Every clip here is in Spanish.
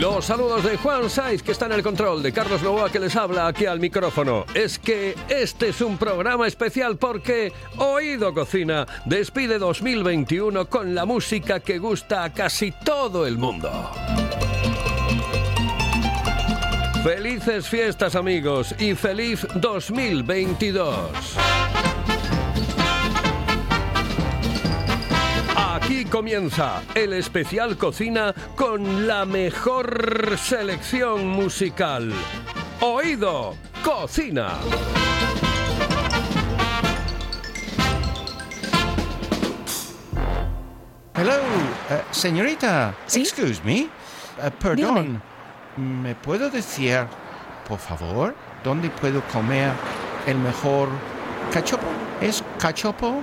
Los saludos de Juan Saiz, que está en el control, de Carlos Novoa, que les habla aquí al micrófono. Es que este es un programa especial porque Oído Cocina despide 2021 con la música que gusta a casi todo el mundo. Felices fiestas amigos y feliz 2022. Aquí comienza el especial cocina con la mejor selección musical. Oído, cocina. Hello, eh, señorita. ¿Sí? Excuse me. Eh, perdón. ¿Me puedo decir, por favor, dónde puedo comer el mejor cachopo? ¿Es cachopo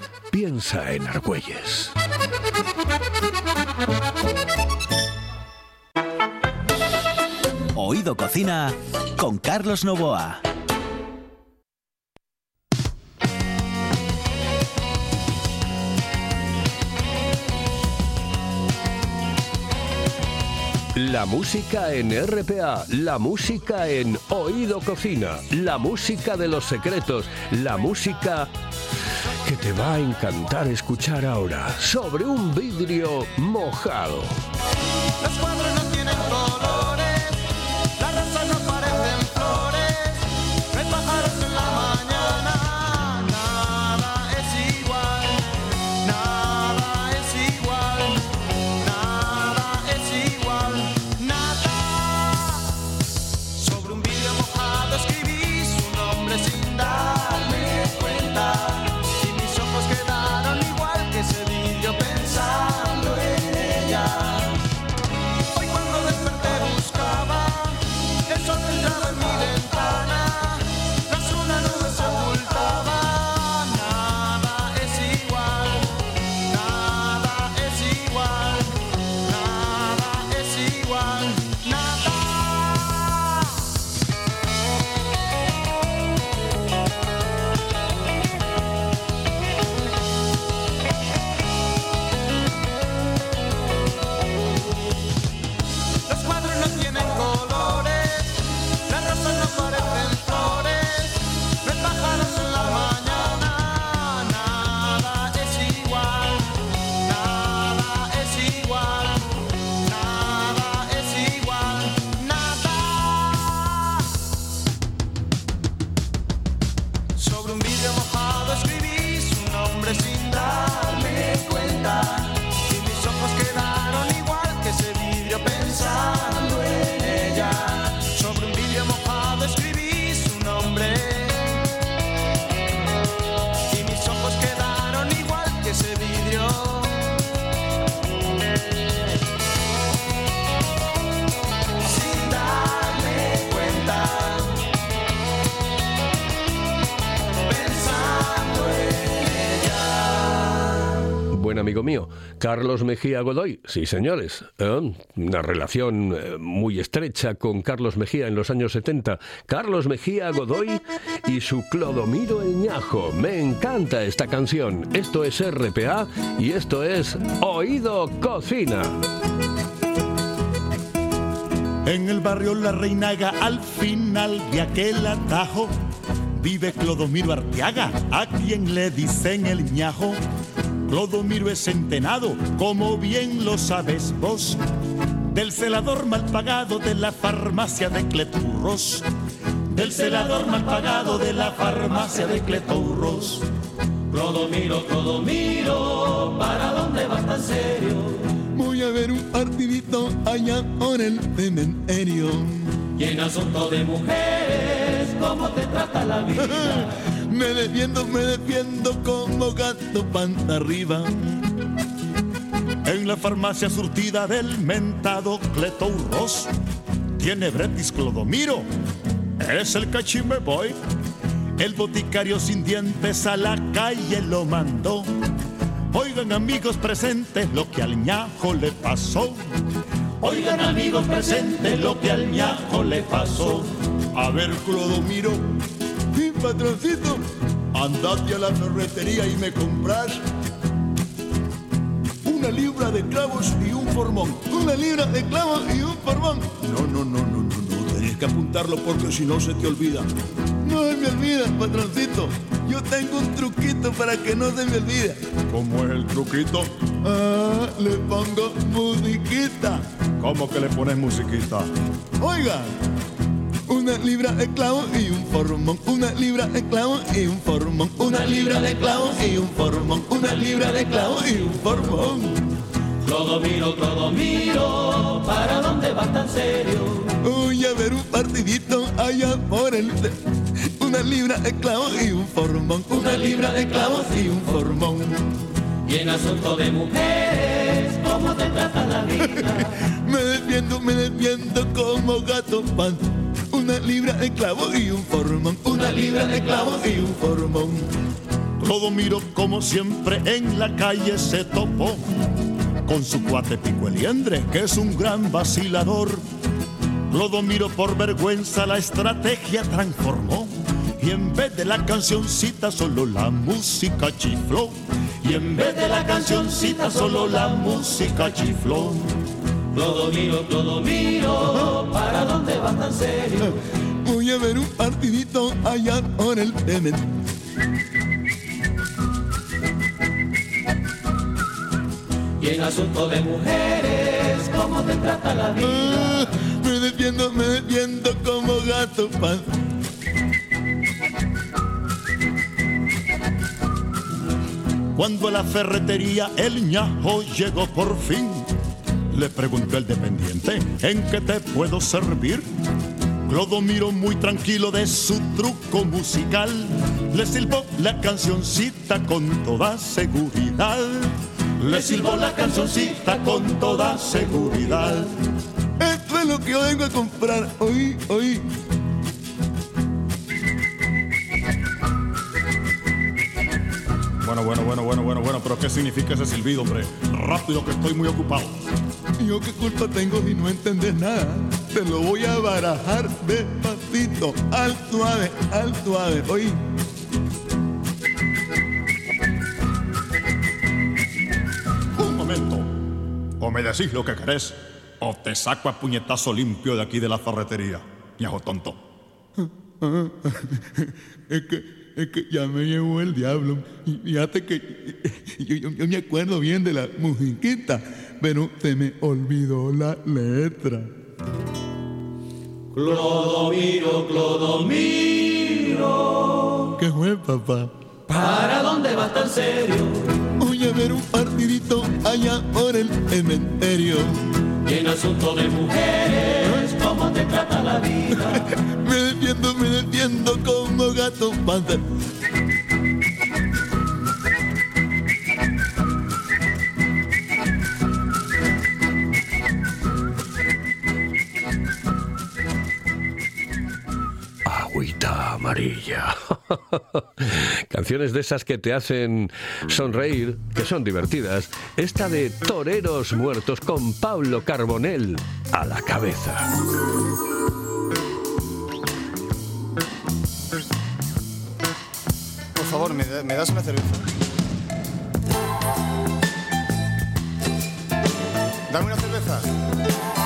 Piensa en Argüelles. Oído Cocina con Carlos Novoa. La música en RPA, la música en Oído Cocina, la música de los secretos, la música que te va a encantar escuchar ahora sobre un vidrio mojado. No tienen mío, Carlos Mejía Godoy. Sí, señores. ¿eh? Una relación eh, muy estrecha con Carlos Mejía en los años 70. Carlos Mejía Godoy y su Clodomiro el Ñajo. Me encanta esta canción. Esto es RPA y esto es Oído Cocina. En el barrio La Reinaga, al final de aquel atajo, vive Clodomiro Arteaga, a quien le dicen el ñajo. Clodomiro es centenado, como bien lo sabes vos, del celador mal pagado de la farmacia de Cleturros. Del celador mal pagado de la farmacia de Cleturros. Clodomiro, Clodomiro, ¿para dónde vas tan serio? Voy a ver un partidito allá por el cementerio. Y en asunto de mujeres, ¿cómo te trata la vida? me defiendo, me defiendo como gato panta arriba. En la farmacia surtida del mentado Cleturros tiene Bretis Clodomiro. Es el cachimbe boy. El boticario sin dientes a la calle lo mandó. Oigan amigos presentes lo que al ñajo le pasó. Oigan amigos presentes lo que al ñajo le pasó. A ver, Clodomiro, mi patroncito, andate a la ferretería y me compras una libra de clavos y un formón. Una libra de clavos y un formón. No, no, no, no, no, no. Tenés que apuntarlo porque si no se te olvida. No se me olvida, patroncito. Yo tengo un truquito para que no se me olvide. ¿Cómo es el truquito? Ah, le pongo musiquita. ¿Cómo que le pones musiquita? Oiga, una libra de clavos y un formón. Una libra de clavos y un formón. Una libra de clavos y un formón. Una libra de clavos y un formón. Clodomiro, Clodomiro, ¿para dónde vas tan serio? Voy a ver un partidito allá por el... Una libra de clavos y un formón. Una libra de clavos y un formón. Y en asunto de mujeres, ¿cómo te trata la vida? me defiendo, me defiendo como gato pan. Una libra de clavos y un formón. Una libra de clavos y un formón. Clodomiro, como siempre, en la calle se topó con su cuate Pico Eliendre, que es un gran vacilador. Clodomiro por vergüenza la estrategia transformó y en vez de la cancioncita solo la música chifló. Y en vez de la cancioncita solo la música chifló. Clodomiro, Clodomiro, ¿para dónde vas tan serio? Voy a ver un partidito allá por el temen. Y en asunto de mujeres, ¿cómo te trata la vida? Ah, me defiendo, me defiendo como gato pan. Cuando a la ferretería el ñajo llegó por fin, le preguntó el dependiente, ¿en qué te puedo servir? Clodomiro muy tranquilo de su truco musical, le silbó la cancioncita con toda seguridad. Le silbó la cancioncita con toda seguridad. Esto es lo que yo vengo a comprar hoy, hoy. Bueno, bueno, bueno, bueno, bueno, bueno, pero ¿qué significa ese silbido, hombre? Rápido que estoy muy ocupado. ¿Yo qué culpa tengo si no entendés nada? Te lo voy a barajar despacito, al suave, al suave, oí. Un momento. O me decís lo que querés, o te saco a puñetazo limpio de aquí de la ferretería. Ñajo tonto. es que, es que ya me llevó el diablo. Y fíjate que yo, yo- yo me acuerdo bien de la musiquita, pero se me olvidó la letra. Clodomiro, Clodomiro, ¿Qué fue, papá? ¿para dónde vas tan serio? Voy a ver un partidito allá por el cementerio. Y en asunto de mujeres, ¿cómo te trata la vida? Me defiendo, me defiendo como gato Canciones de esas que te hacen sonreír, que son divertidas. Esta de Toreros Muertos con Pablo Carbonell a la cabeza. Por favor, me das una cerveza? Dame una cerveza.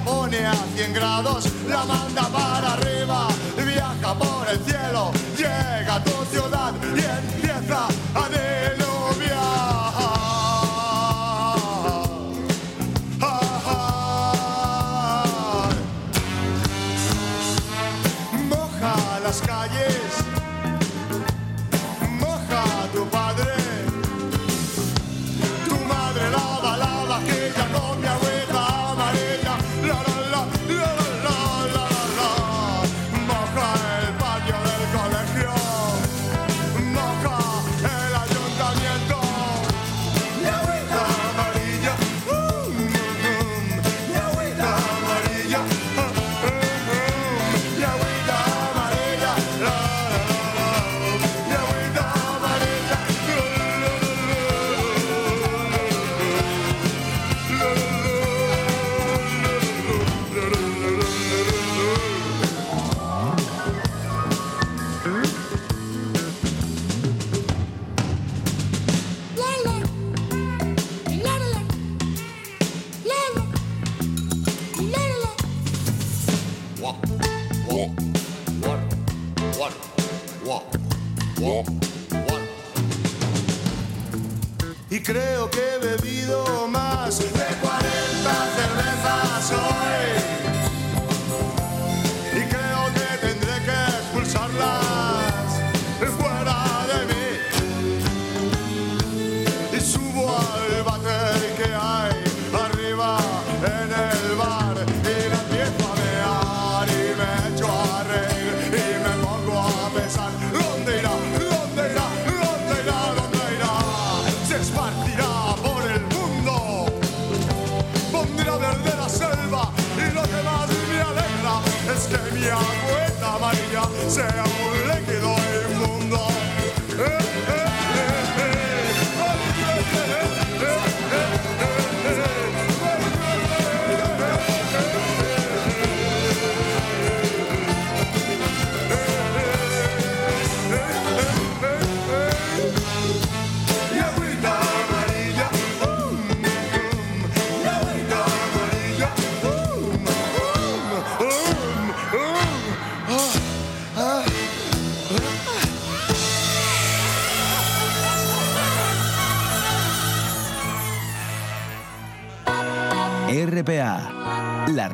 pone a 100 grados, la manda para arriba, viaja por el cielo, llega a tu ciudad y en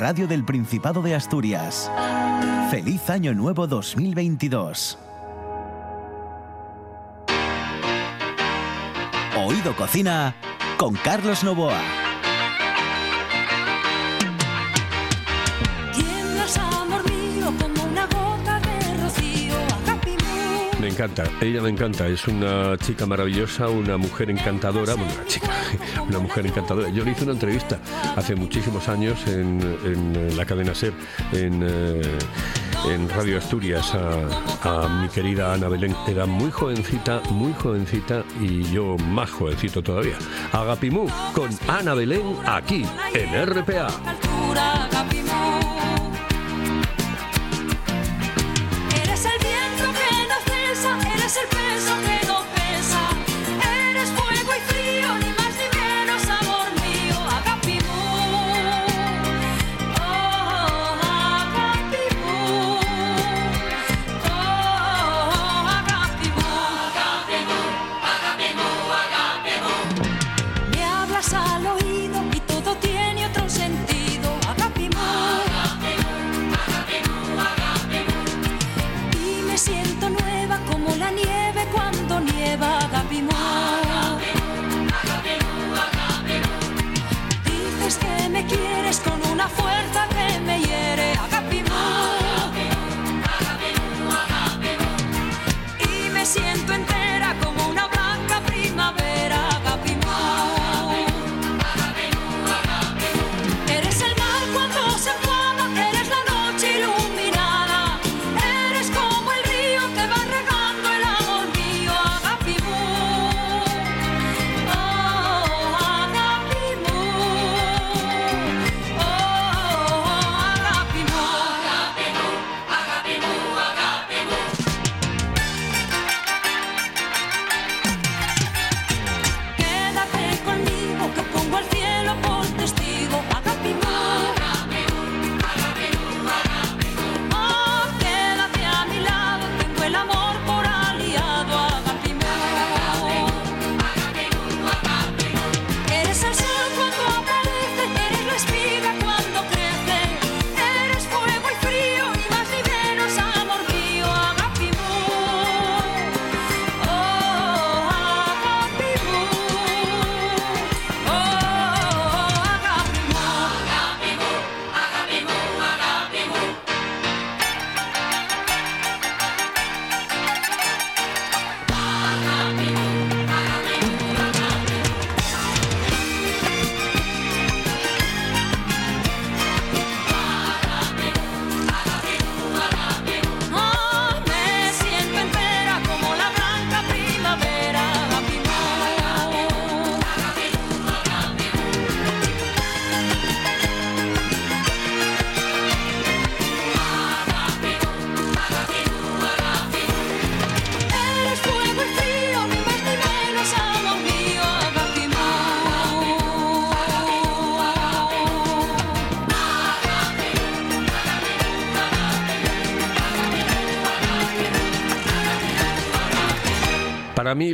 radio del Principado de Asturias. Feliz Año Nuevo 2022. Oído Cocina con Carlos Novoa. Encanta, ella me encanta, es una chica maravillosa, una mujer encantadora, una chica, una mujer encantadora. Yo le hice una entrevista hace muchísimos años en, en la cadena SER, en, eh, en Radio Asturias, a, a mi querida Ana Belén. Era muy jovencita, muy jovencita y yo más jovencito todavía. Agapimú con Ana Belén aquí en RPA.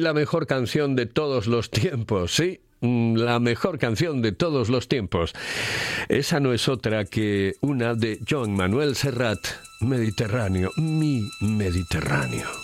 La mejor canción de todos los tiempos, sí, mm, la mejor canción de todos los tiempos. Esa no es otra que una de Joan Manuel Serrat, Mediterráneo, mi Mediterráneo.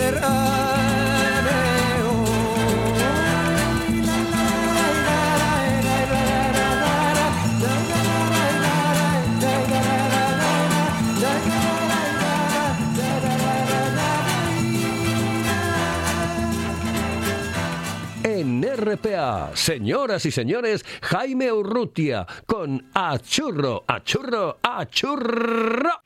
Señoras y señores, Jaime Urrutia con Achurro, Achurro, Achurro.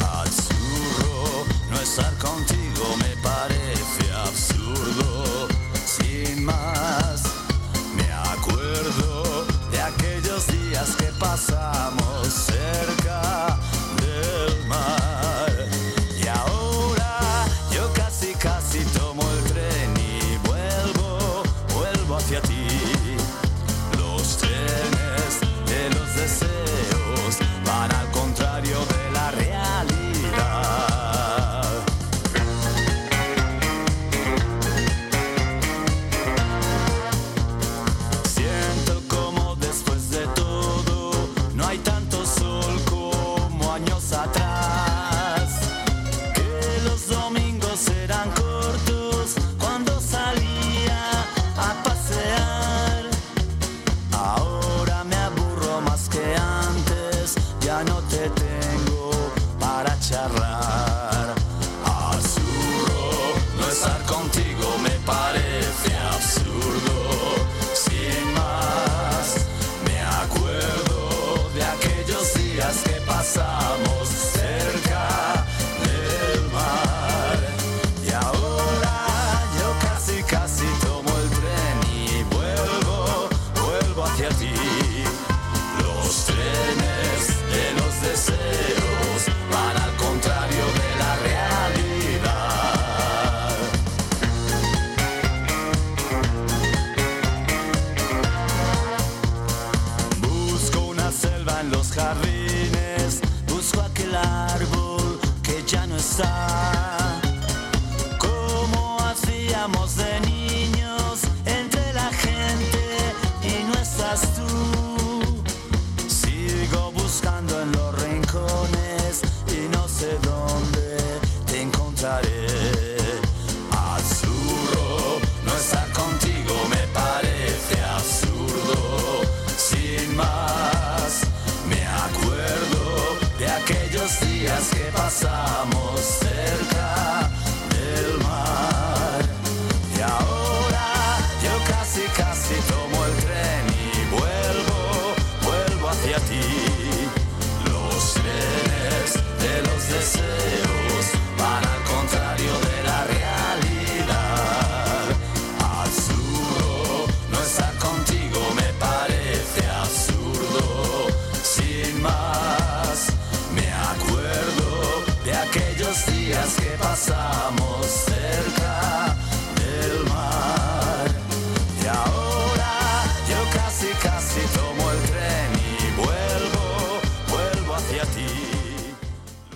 Absurdo no estar contigo me parece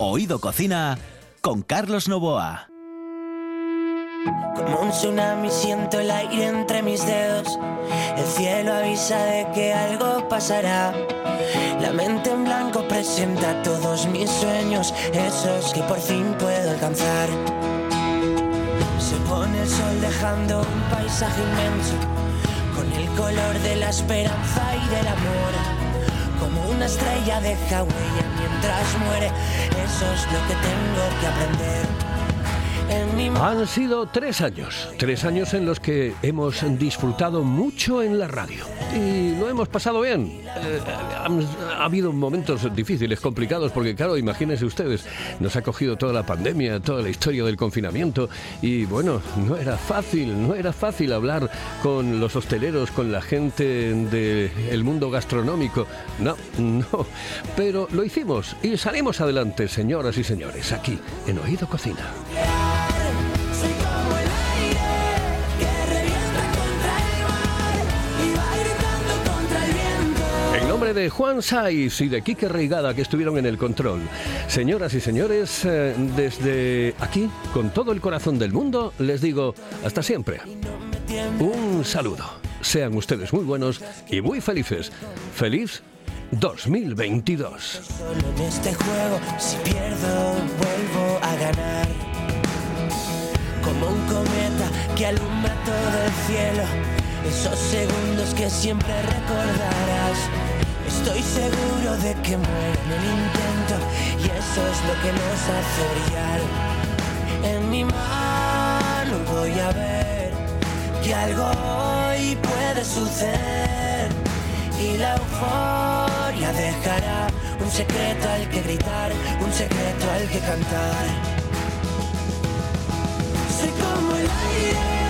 Oído Cocina con Carlos Novoa. Como un tsunami siento el aire entre mis dedos. El cielo avisa de que algo pasará. La mente en blanco presenta todos mis sueños, esos que por fin puedo alcanzar. Se pone el sol dejando un paisaje inmenso, con el color de la esperanza y del amor. Como una estrella deja huella mientras muere, eso es lo que tengo que aprender. Han sido tres años, tres años en los que hemos disfrutado mucho en la radio y lo hemos pasado bien. Eh, ha habido momentos difíciles, complicados, porque claro, imagínense ustedes, nos ha cogido toda la pandemia, toda la historia del confinamiento y bueno, no era fácil, no era fácil hablar con los hosteleros, con la gente del mundo gastronómico. No, no, pero lo hicimos y salimos adelante, señoras y señores, aquí en Oído Cocina. De Juan Saiz y de Quique Reigada que estuvieron en el control. Señoras y señores, eh, desde aquí, con todo el corazón del mundo, les digo hasta siempre. Un saludo. Sean ustedes muy buenos y muy felices. Feliz 2022. Solo en este juego, si pierdo, vuelvo a ganar. Como un cometa que alumbra todo el cielo, esos segundos que siempre recordarás. Seguro de que muero en el intento y eso es lo que nos hace brillar. En mi mano voy a ver que algo hoy puede suceder y la euforia dejará un secreto al que gritar, un secreto al que cantar. Soy como el aire